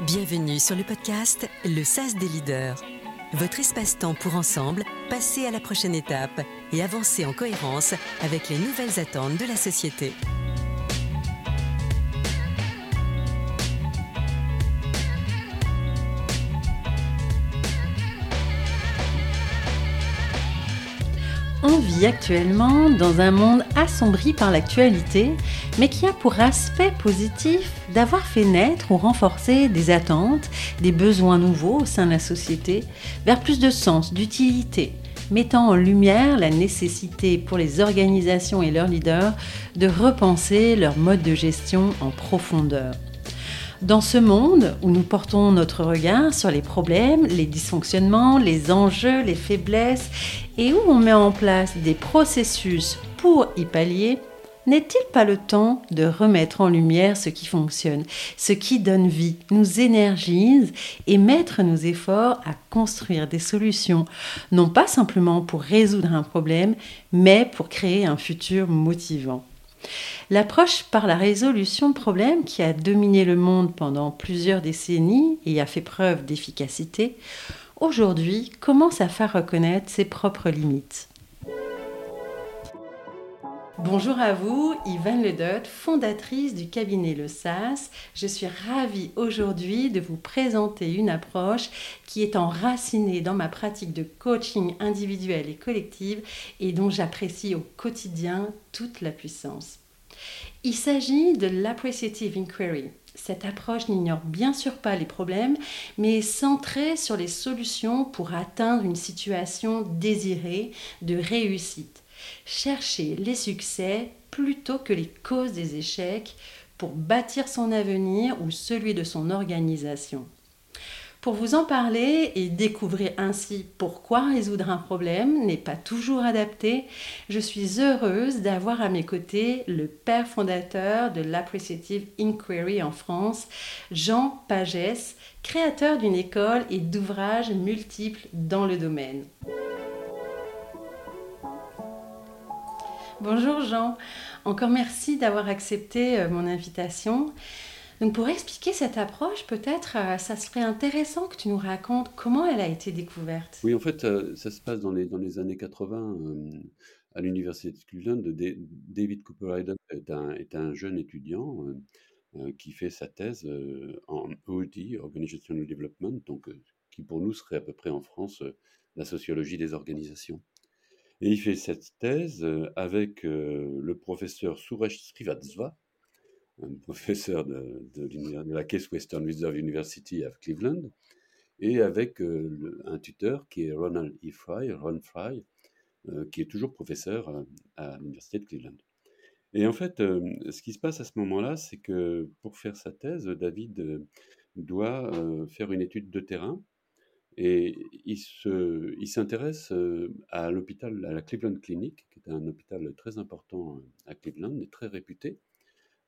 Bienvenue sur le podcast Le SAS des leaders. Votre espace-temps pour ensemble passer à la prochaine étape et avancer en cohérence avec les nouvelles attentes de la société. On vit actuellement dans un monde assombri par l'actualité, mais qui a pour aspect positif d'avoir fait naître ou renforcer des attentes, des besoins nouveaux au sein de la société, vers plus de sens, d'utilité, mettant en lumière la nécessité pour les organisations et leurs leaders de repenser leur mode de gestion en profondeur. Dans ce monde où nous portons notre regard sur les problèmes, les dysfonctionnements, les enjeux, les faiblesses, et où on met en place des processus pour y pallier, n'est-il pas le temps de remettre en lumière ce qui fonctionne, ce qui donne vie, nous énergise et mettre nos efforts à construire des solutions, non pas simplement pour résoudre un problème, mais pour créer un futur motivant L'approche par la résolution de problèmes qui a dominé le monde pendant plusieurs décennies et a fait preuve d'efficacité, aujourd'hui commence à faire reconnaître ses propres limites. Bonjour à vous, Yvan Ledot, fondatrice du cabinet Le SAS. Je suis ravie aujourd'hui de vous présenter une approche qui est enracinée dans ma pratique de coaching individuel et collective et dont j'apprécie au quotidien toute la puissance. Il s'agit de l'appreciative inquiry. Cette approche n'ignore bien sûr pas les problèmes, mais est centrée sur les solutions pour atteindre une situation désirée de réussite. Chercher les succès plutôt que les causes des échecs pour bâtir son avenir ou celui de son organisation. Pour vous en parler et découvrir ainsi pourquoi résoudre un problème n'est pas toujours adapté, je suis heureuse d'avoir à mes côtés le père fondateur de l'Appreciative Inquiry en France, Jean Pagès, créateur d'une école et d'ouvrages multiples dans le domaine. Bonjour Jean, encore merci d'avoir accepté euh, mon invitation. Donc pour expliquer cette approche, peut-être, euh, ça serait intéressant que tu nous racontes comment elle a été découverte. Oui, en fait, euh, ça se passe dans les, années 80 à l'université de Cleveland. David Cooper Hayden est un, est un jeune étudiant qui fait sa thèse en OD, Organizational Development, donc qui pour nous serait à peu près en France la sociologie des organisations. Et il fait cette thèse avec le professeur Suresh Srivastava, un professeur de, de, la Case Western Reserve University à Cleveland, et avec un tuteur qui est Ronald E. Fry, Ron Fry, qui est toujours professeur à, l'Université de Cleveland. Et en fait, ce qui se passe à ce moment-là, c'est que pour faire sa thèse, David doit faire une étude de terrain et il, se, il s'intéresse à l'hôpital, à la Cleveland Clinic, qui est un hôpital très important à Cleveland et très réputé,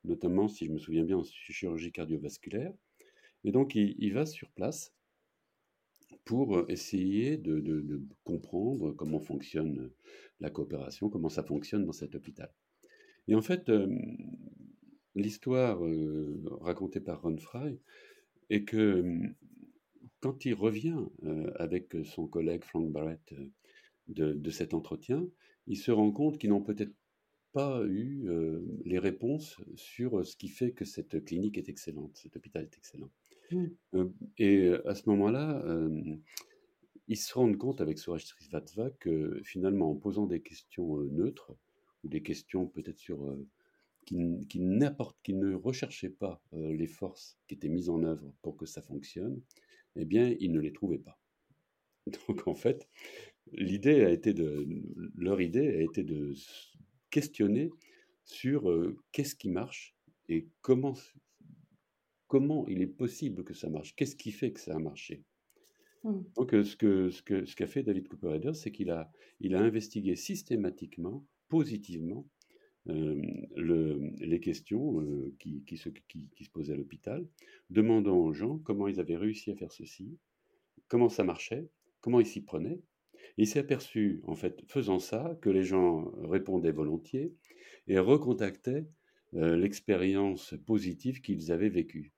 notamment, si je me souviens bien, en chirurgie cardiovasculaire. Et donc, il, va sur place pour essayer de, de, comprendre comment fonctionne la coopération, comment ça fonctionne dans cet hôpital. Et en fait, l'histoire racontée par Ron Fry est que quand il revient euh, avec son collègue Frank Barrett euh, de, cet entretien, il se rend compte qu'ils n'ont peut-être pas eu euh, les réponses sur ce qui fait que cette clinique est excellente, cet hôpital est excellent. Mmh. et à ce moment-là, ils se rendent compte avec Suresh Srivastava que finalement, en posant des questions neutres, ou des questions peut-être sur qui, qui, qui, ne recherchaient pas les forces qui étaient mises en œuvre pour que ça fonctionne, eh bien, ils ne les trouvaient pas. Donc, en fait, l'idée a été de, leur idée a été de questionner sur euh, qu'est-ce qui marche et comment, comment il est possible que ça marche, qu'est-ce qui fait que ça a marché. Mmh. Donc, euh, ce qu'a ce que, ce qu'a fait David Cooper c'est qu'il a, il a investigué systématiquement, positivement, euh, le, les questions qui, qui, se, posaient à l'hôpital, demandant aux gens comment ils avaient réussi à faire ceci, comment ça marchait, comment ils s'y prenaient. il s'est aperçu, en fait, faisant ça, que les gens répondaient volontiers et recontactaient l'expérience positive qu'ils avaient vécue.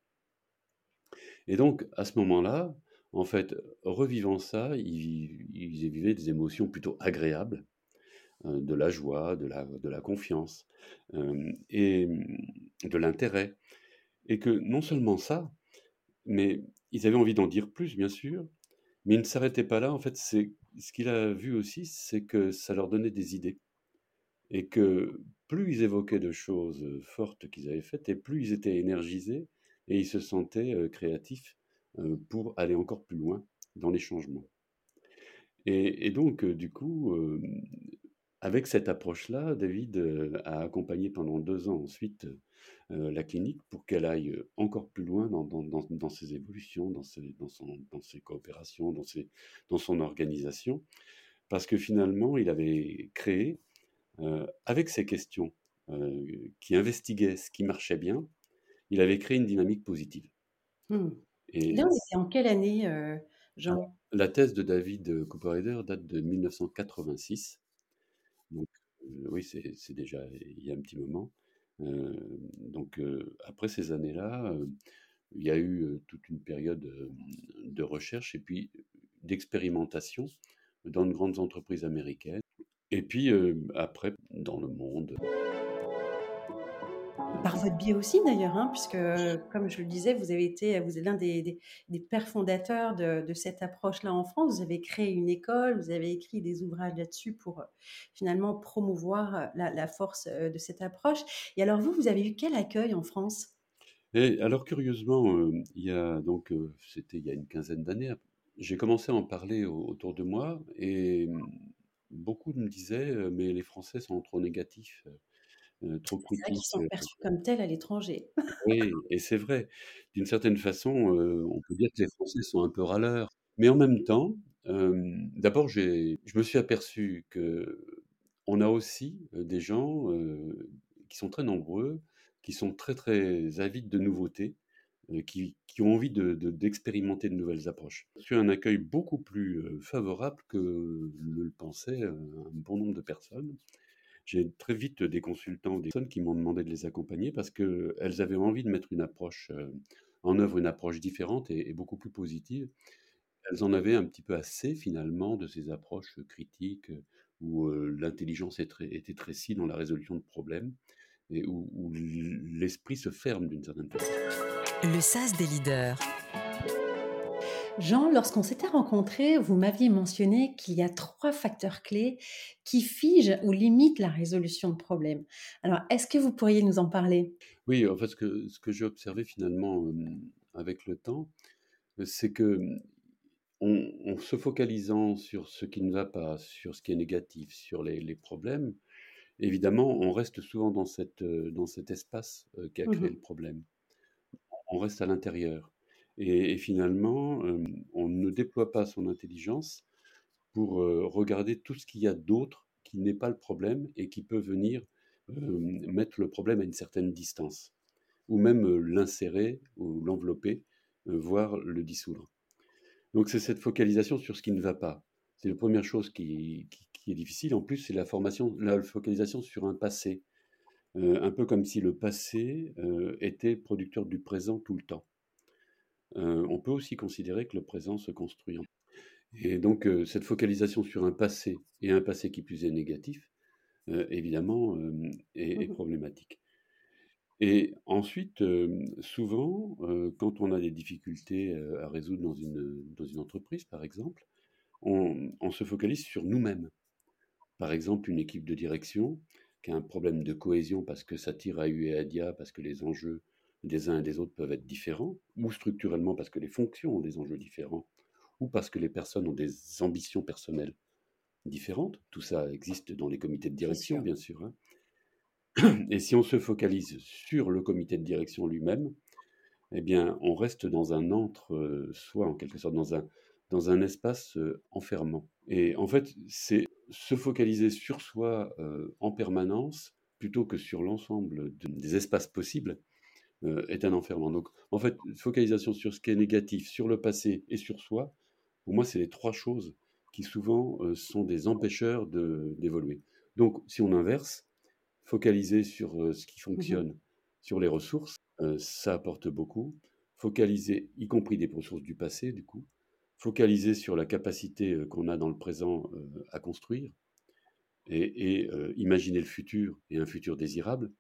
Et donc, à ce moment-là, en fait, revivant ça, ils, vivaient des émotions plutôt agréables, euh, de la joie, de la, de la confiance euh, et de l'intérêt. Et que non seulement ça, mais ils avaient envie d'en dire plus, bien sûr, mais ils ne s'arrêtaient pas là. En fait, c'est ce qu'il a vu aussi, c'est que ça leur donnait des idées. Et que plus ils évoquaient de choses fortes qu'ils avaient faites, et plus ils étaient énergisés, et ils se sentaient créatifs pour aller encore plus loin dans les changements. Et, donc, du coup, avec cette approche-là, David a accompagné pendant deux ans ensuite la clinique pour qu'elle aille encore plus loin dans, dans, ses évolutions, dans ses, son, coopérations, dans, ses, dans son organisation, parce que finalement, il avait créé, avec ces questions qui investiguaient ce qui marchait bien, il avait créé une dynamique positive. Mmh. Et là, en quelle année, euh, Jean? La thèse de David Cooper date de 1986. Euh, oui, c'est déjà il y a un petit moment. Euh, donc, après ces années-là, il y a eu toute une période de recherche et puis d'expérimentation dans de grandes entreprises américaines. Et puis, après, dans le monde par votre biais aussi d'ailleurs, hein, puisque comme je le disais, vous avez été, vous êtes l'un des, pères fondateurs de, cette approche-là en France. Vous avez créé une école, vous avez écrit des ouvrages là-dessus pour finalement promouvoir la, force de cette approche. Et alors vous, vous avez eu quel accueil en France? Et alors curieusement, il y a donc c'était il y a une quinzaine d'années, j'ai commencé à en parler autour de moi et beaucoup me disaient mais les Français sont trop négatifs. Euh, trop critiques. C'est sont perçus comme tels à l'étranger. oui, et c'est vrai. D'une certaine façon, on peut dire que les Français sont un peu râleurs. Mais en même temps, d'abord, je me suis aperçu que on a aussi des gens qui sont très nombreux, qui sont très très avides de nouveautés, qui, qui, ont envie d'expérimenter de, de, nouvelles approches. J'ai un accueil beaucoup plus favorable que le pensait un bon nombre de personnes j'ai très vite des consultants, des personnes qui m'ont demandé de les accompagner parce qu'elles avaient envie de mettre une approche euh, en œuvre, une approche différente et, beaucoup plus positive. Elles en avaient un petit peu assez finalement de ces approches critiques où euh, l'intelligence était très dans la résolution de problèmes et où, où l'esprit se ferme d'une certaine façon. Le sas des leaders. Jean, lorsqu'on s'était rencontrés, vous m'aviez mentionné qu'il y a trois facteurs clés qui figent ou limitent la résolution de problèmes. Alors, est-ce que vous pourriez nous en parler? Oui, en fait, ce que, ce que j'ai observé finalement avec le temps, c'est que en, se focalisant sur ce qui ne va pas, sur ce qui est négatif, sur les, problèmes, évidemment, on reste souvent dans, cette, dans cet espace qui a mmh créé le problème. On reste à l'intérieur. Et, finalement, on ne déploie pas son intelligence pour regarder tout ce qu'il y a d'autre qui n'est pas le problème et qui peut venir mettre le problème à une certaine distance, ou même l'insérer ou l'envelopper, voire le dissoudre. Donc c'est cette focalisation sur ce qui ne va pas. C'est la première chose qui, est difficile. En plus, c'est la formation, la focalisation sur un passé, un peu comme si le passé était producteur du présent tout le temps. Euh, on peut aussi considérer que le présent se construit. Et donc, euh, cette focalisation sur un passé, et un passé qui plus est négatif, euh, évidemment, est, mmh problématique. Et ensuite, souvent, quand on a des difficultés à résoudre dans une, dans une entreprise, par exemple, on, on se focalise sur nous-mêmes. Par exemple, une équipe de direction qui a un problème de cohésion parce que ça tire à U et à Dia, parce que les enjeux des uns et des autres peuvent être différents, ou structurellement parce que les fonctions ont des enjeux différents, ou parce que les personnes ont des ambitions personnelles différentes. Tout ça existe dans les comités de direction, bien sûr. Hein. Et si on se focalise sur le comité de direction lui-même, eh bien, on reste dans un entre-soi, en quelque sorte, dans un, dans un espace euh, enfermant. Et en fait, c'est se focaliser sur soi euh, en permanence plutôt que sur l'ensemble des espaces possibles euh, est un enfermement. Donc, en fait, focalisation sur ce qui est négatif, sur le passé et sur soi, pour moi, c'est les trois choses qui souvent euh, sont des empêcheurs d'évoluer. Donc, si on inverse, focaliser sur euh, ce qui mmh fonctionne, sur les ressources, ça apporte beaucoup. focaliser, y compris des ressources du passé, du coup, focaliser sur la capacité qu'on a dans le présent à construire et, imaginer le futur et un futur désirable,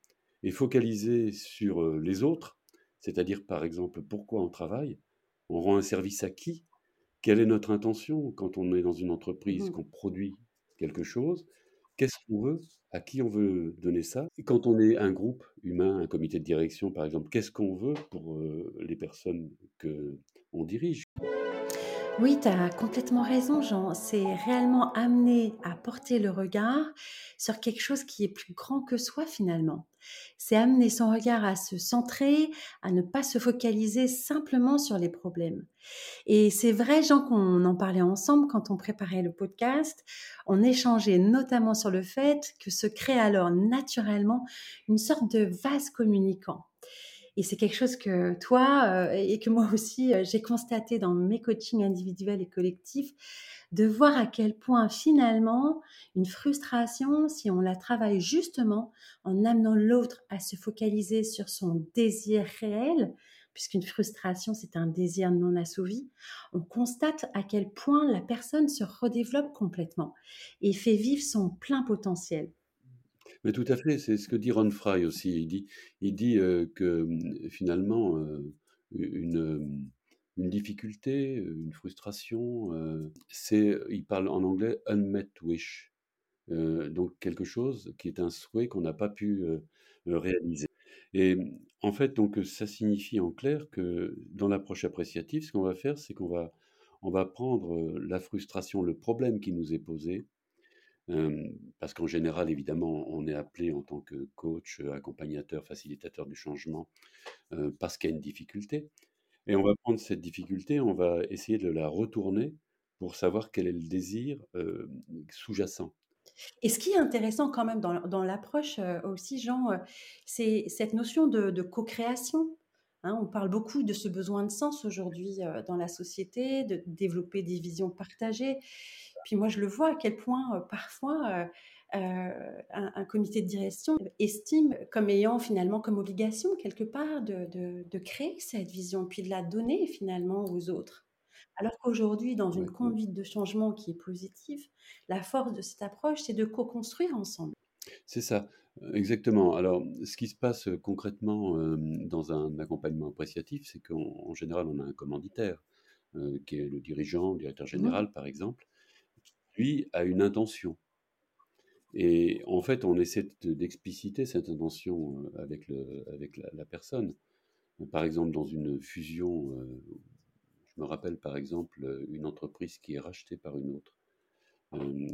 et focaliser sur les autres, c'est-à-dire par exemple pourquoi on travaille, on rend un service à qui, quelle est notre intention quand on est dans une entreprise, mmh. qu'on produit quelque chose, qu'est-ce qu'on veut, à qui on veut donner ça. Et quand on est un groupe humain, un comité de direction par exemple, qu'est-ce qu'on veut pour les personnes que on dirige? Oui, tu as complètement raison, Jean. C'est réellement amener à porter le regard sur quelque chose qui est plus grand que soi finalement. C'est amener son regard à se centrer, à ne pas se focaliser simplement sur les problèmes. Et c'est vrai, Jean, qu'on en parlait ensemble quand on préparait le podcast. On échangeait notamment sur le fait que se crée alors naturellement une sorte de vase communicant. Et c'est quelque chose que toi euh, et que moi aussi, euh, j'ai constaté dans mes coachings individuels et collectifs, de voir à quel point finalement une frustration, si on la travaille justement en amenant l'autre à se focaliser sur son désir réel, puisqu'une frustration, c'est un désir non assouvi, on constate à quel point la personne se redéveloppe complètement et fait vivre son plein potentiel. Mais tout à fait, c'est ce que dit Ron Fry aussi. Il dit, il dit que mmh, finalement, une, une difficulté, une frustration, c'est, il parle en anglais unmet wish. donc quelque chose qui est un souhait qu'on n'a pas pu réaliser. Et mmh, en fait, donc ça signifie en clair que dans l'approche appréciative, ce qu'on va faire, c'est qu'on va, on va prendre la frustration, le problème qui nous est posé, parce qu'en général, évidemment, on est appelé en tant que coach, accompagnateur, facilitateur du changement, parce qu'il y a une difficulté. Et on va prendre cette difficulté, on va essayer de la retourner pour savoir quel est le désir sous-jacent. Et ce qui est intéressant quand même dans, l'approche aussi, Jean, c'est cette notion de, co-création. Hein. on parle beaucoup de ce besoin de sens aujourd'hui dans la société, de développer des visions partagées. Puis moi, je le vois à quel point parfois un, comité de direction estime comme ayant finalement comme obligation quelque part de, créer cette vision, puis de la donner finalement aux autres. Alors qu'aujourd'hui, dans une conduite de changement qui est positive, la force de cette approche, c'est de co-construire ensemble. C'est ça, exactement. Alors, ce qui se passe concrètement dans un accompagnement appréciatif, c'est qu'en général, on a un commanditaire, qui est le dirigeant, le directeur mmh général, par exemple, lui a une intention. Et en fait, on essaie d'expliciter cette intention euh, avec, le, avec la, personne. Par exemple, dans une fusion, euh, je me rappelle par exemple une entreprise qui est rachetée par une autre. Euh,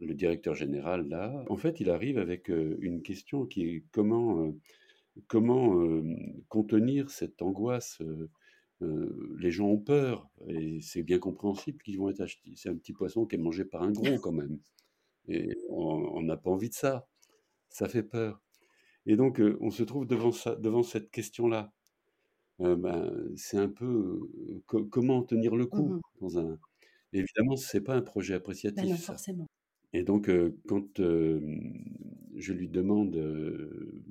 le directeur général, là, en fait, il arrive avec une question qui est comment, comment contenir cette angoisse les gens ont peur et c'est bien compréhensible qu'ils vont être achetés. C'est un petit poisson qui est mangé par un gros quand même. Et on n'a pas envie de ça. Ça fait peur. Et donc, on se trouve devant, ça, devant cette question-là. ben, c'est un peu comment tenir le coup mmh dans un. Évidemment, ce n'est pas un projet ben appréciatif. forcément. Et donc, quand je lui demande,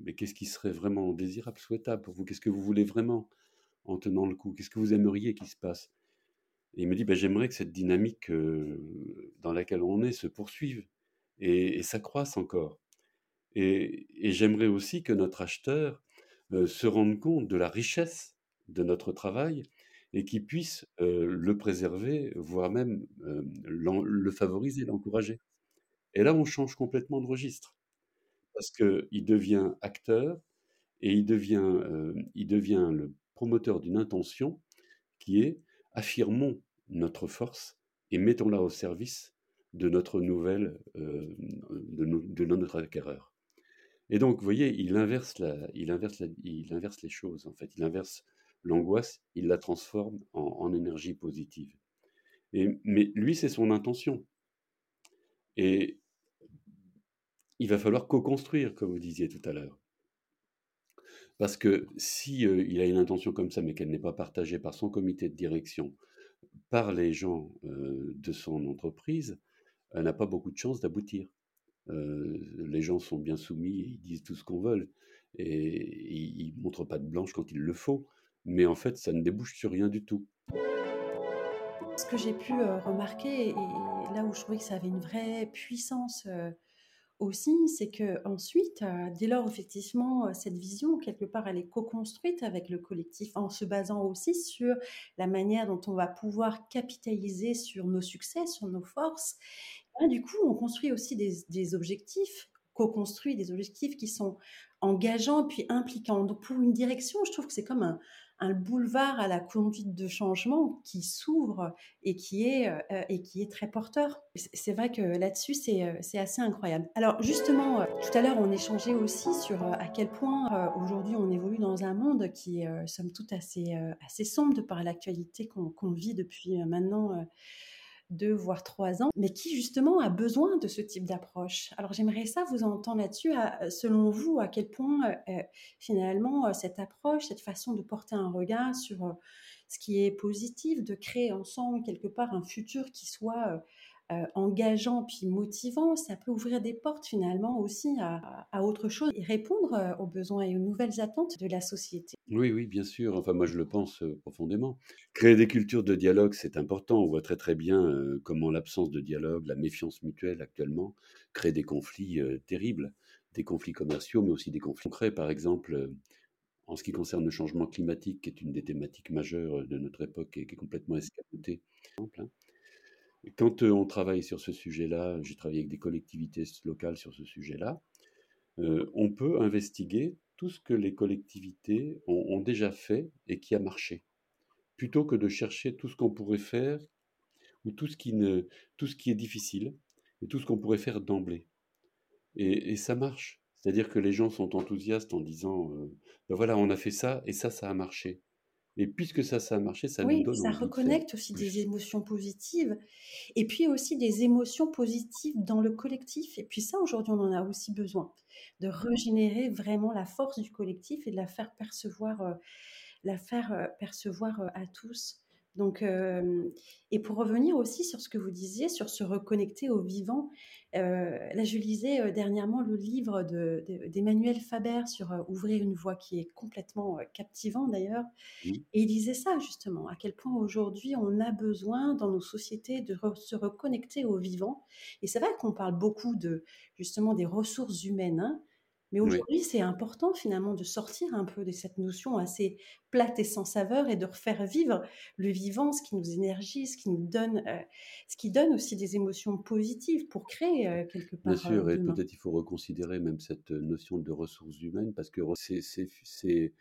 mais qu'est-ce qui serait vraiment désirable, souhaitable pour vous? Qu'est-ce que vous voulez vraiment? En tenant le coup Qu'est-ce que vous aimeriez qu'il se passe? Et il me dit, bah, j'aimerais que cette dynamique dans laquelle on est se poursuive et, s'accroisse encore. Et, j'aimerais aussi que notre acheteur se rende compte de la richesse de notre travail et qu'il puisse le préserver, voire même le favoriser, l'encourager. Et là, on change complètement de registre, parce qu'il devient acteur et il devient, il devient le promoteur d'une intention qui est affirmons notre force et mettons-la au service de notre nouvelle, euh, de, notre acquéreur. Et donc, vous voyez, il inverse, la, il, inverse il inverse les choses, en fait. Il inverse l'angoisse, il la transforme en, énergie positive. Et, mais lui, c'est son intention. Et il va falloir co-construire, comme vous disiez tout à l'heure. Parce que si il a une intention comme ça, mais qu'elle n'est pas partagée par son comité de direction, par les gens de son entreprise, elle n'a pas beaucoup de chances d'aboutir. les gens sont bien soumis, ils disent tout ce qu'on veut, et ils ne montrent pas de blanche quand il le faut. mais en fait, ça ne débouche sur rien du tout. Ce que j'ai pu remarquer, et là où je trouvais que ça avait une vraie puissance aussi, c'est que ensuite, euh, dès lors effectivement cette vision quelque part elle est co-construite avec le collectif, en se basant aussi sur la manière dont on va pouvoir capitaliser sur nos succès, sur nos forces. du coup, on construit aussi des, des objectifs co-construit des objectifs qui sont engageants puis impliquants. Donc pour une direction, je trouve que c'est comme un, un boulevard à la conduite de changement qui s'ouvre et qui est euh, et qui est très porteur. C'est vrai que là-dessus c'est euh, c'est assez incroyable. Alors justement, euh, tout à l'heure on échangeait aussi sur à quel point aujourd'hui on évolue dans un monde qui est somme toute assez assez sombre de par l'actualité qu'on vit depuis maintenant deux voire trois ans, mais qui justement a besoin de ce type d'approche. Alors j'aimerais ça vous entendre là-dessus. Selon vous, à quel point euh, finalement euh, cette approche, cette façon de porter un regard sur euh, ce qui est positif, de créer ensemble quelque part un futur qui soit euh, engageant puis motivant, ça peut ouvrir des portes finalement aussi à, autre chose et répondre euh, aux besoins et aux nouvelles attentes de la société. Oui, oui, bien sûr. Enfin, moi, je le pense euh, profondément. Créer des cultures de dialogue, c'est important. On voit très très bien comment l'absence de dialogue, la méfiance mutuelle actuellement, crée des conflits terribles, des conflits commerciaux, mais aussi des conflits concrets. Par exemple, en ce qui concerne le changement climatique, qui est une des thématiques majeures de notre époque et qui est complètement escapotée. Hein, quand on travaille sur ce sujet-là, j'ai travaillé avec des collectivités locales sur ce sujet-là, on peut investiguer tout ce que les collectivités ont, déjà fait et qui a marché, plutôt que de chercher tout ce qu'on pourrait faire ou tout ce qui, ne, tout ce qui est difficile et tout ce qu'on pourrait faire d'emblée. Et, ça marche. C'est-à-dire que les gens sont enthousiastes en disant, ben voilà, on a fait ça et ça, ça a marché. Et puisque ça, ça a marché, ça nous donne. ça reconnecte aussi des émotions positives. Et puis aussi des émotions positives dans le collectif. Et puis ça, aujourd'hui, on en a aussi besoin. De régénérer vraiment la force du collectif et de la faire percevoir, euh, la faire euh, percevoir euh, à tous. Donc, et pour revenir aussi sur ce que vous disiez, sur se reconnecter au vivant, là je lisais dernièrement le livre d'Emmanuel Faber sur Ouvrir une voie qui est complètement captivant d'ailleurs. Et il disait ça justement, à quel point aujourd'hui on a besoin dans nos sociétés de se reconnecter au vivant. Et c'est vrai qu'on parle beaucoup de justement des ressources humaines. Hein, mais aujourd'hui, c'est important finalement de sortir un peu de cette notion assez plate et sans saveur et de refaire vivre le vivant, ce qui nous énergise, ce qui nous donne, euh, ce qui donne aussi des émotions positives pour créer euh, quelque part. Bien sûr, euh, et peut-être il faut reconsidérer même cette notion de ressources humaines parce que c'est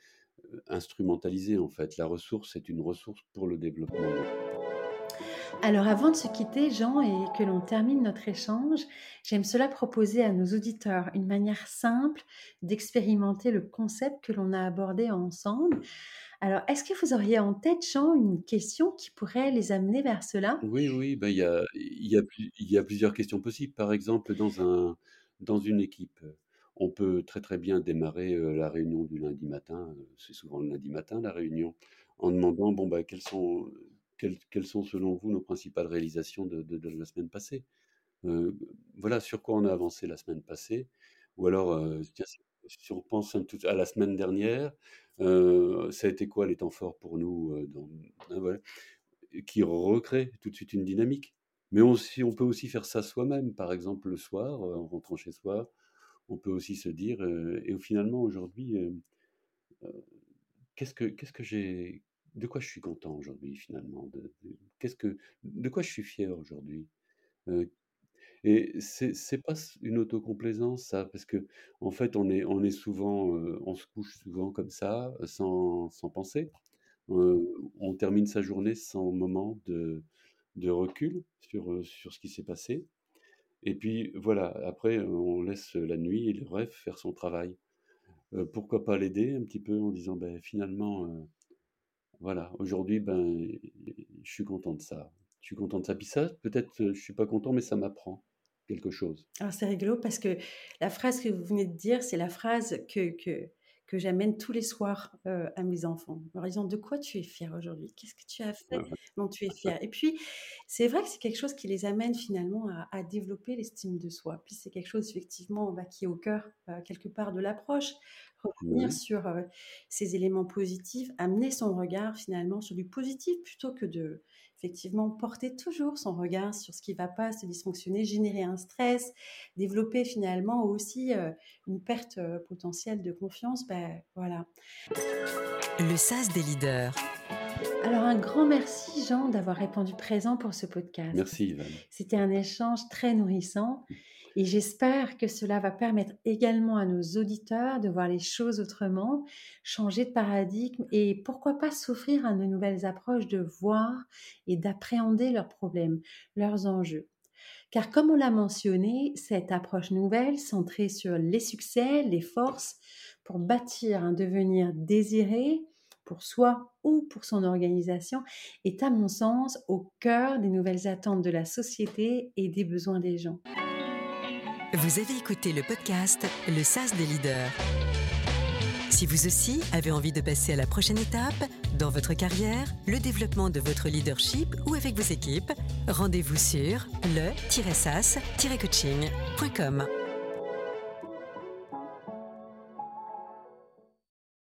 instrumentalisé en fait. La ressource, c'est une ressource pour le développement. Alors avant de se quitter, Jean, et que l'on termine notre échange, j'aime cela proposer à nos auditeurs une manière simple d'expérimenter le concept que l'on a abordé ensemble. Alors, est-ce que vous auriez en tête, Jean, une question qui pourrait les amener vers cela? Oui, oui, ben, il y, a, y, a, y a plusieurs questions possibles. Par exemple, dans une équipe, on peut très très bien démarrer euh, la réunion du lundi matin, euh, c'est souvent le lundi matin la réunion, en demandant, bon, ben, quels sont quelles, sont selon vous nos principales réalisations de, la semaine passée? Euh, Voilà sur quoi on a avancé la semaine passée. Ou alors, euh, si on pense à la semaine dernière, euh, ça a été quoi les temps forts pour nous hein, Qui recrée tout de suite une dynamique. Mais on, peut aussi faire ça soi-même, par exemple le soir, en rentrant chez soi, on peut aussi se dire, et finalement aujourd'hui, qu'est-ce que, qu'est-ce que j'ai de quoi je suis content aujourd'hui finalement de, qu'est-ce que de quoi je suis fier aujourd'hui et c'est c'est pas une autocomplaisance ça parce que en fait on est on est souvent on se couche souvent comme ça sans, sans penser on termine sa journée sans moment de, de recul sur sur ce qui s'est passé et puis voilà après on laisse la nuit et le rêve faire son travail pourquoi pas l'aider un petit peu en disant ben finalement voilà, aujourd'hui, ben, je suis content de ça. Je suis content de ça. Puis ça, peut-être, je suis pas content, mais ça m'apprend quelque chose. Alors c'est rigolo parce que la phrase que vous venez de dire, c'est la phrase que, que, que j'amène tous les soirs euh, à mes enfants. En leur disant de quoi tu es fier aujourd'hui? Qu'est-ce que tu as fait dont tu es fier Et puis, c'est vrai que c'est quelque chose qui les amène finalement à, développer l'estime de soi. Puis c'est quelque chose effectivement bah, qui est au cœur euh, quelque part de l'approche. revenir sur ces éléments positifs, amener son regard finalement sur du positif plutôt que de effectivement porter toujours son regard sur ce qui ne va pas, se dysfonctionner, générer un stress, développer finalement aussi une perte potentielle de confiance. Ben voilà. Le SAS des leaders. Alors un grand merci Jean d'avoir répondu présent pour ce podcast. Merci Yvan. C'était un échange très nourrissant et j'espère que cela va permettre également à nos auditeurs de voir les choses autrement, changer de paradigme et pourquoi pas s'offrir à de nouvelles approches de voir et d'appréhender leurs problèmes, leurs enjeux. Car comme on l'a mentionné, cette approche nouvelle, centrée sur les succès, les forces, pour bâtir un devenir désiré, pour soi ou pour son organisation est à mon sens au cœur des nouvelles attentes de la société et des besoins des gens. Vous avez écouté le podcast Le SAS des leaders. Si vous aussi avez envie de passer à la prochaine étape dans votre carrière, le développement de votre leadership ou avec vos équipes, rendez-vous sur le-sas-coaching.com.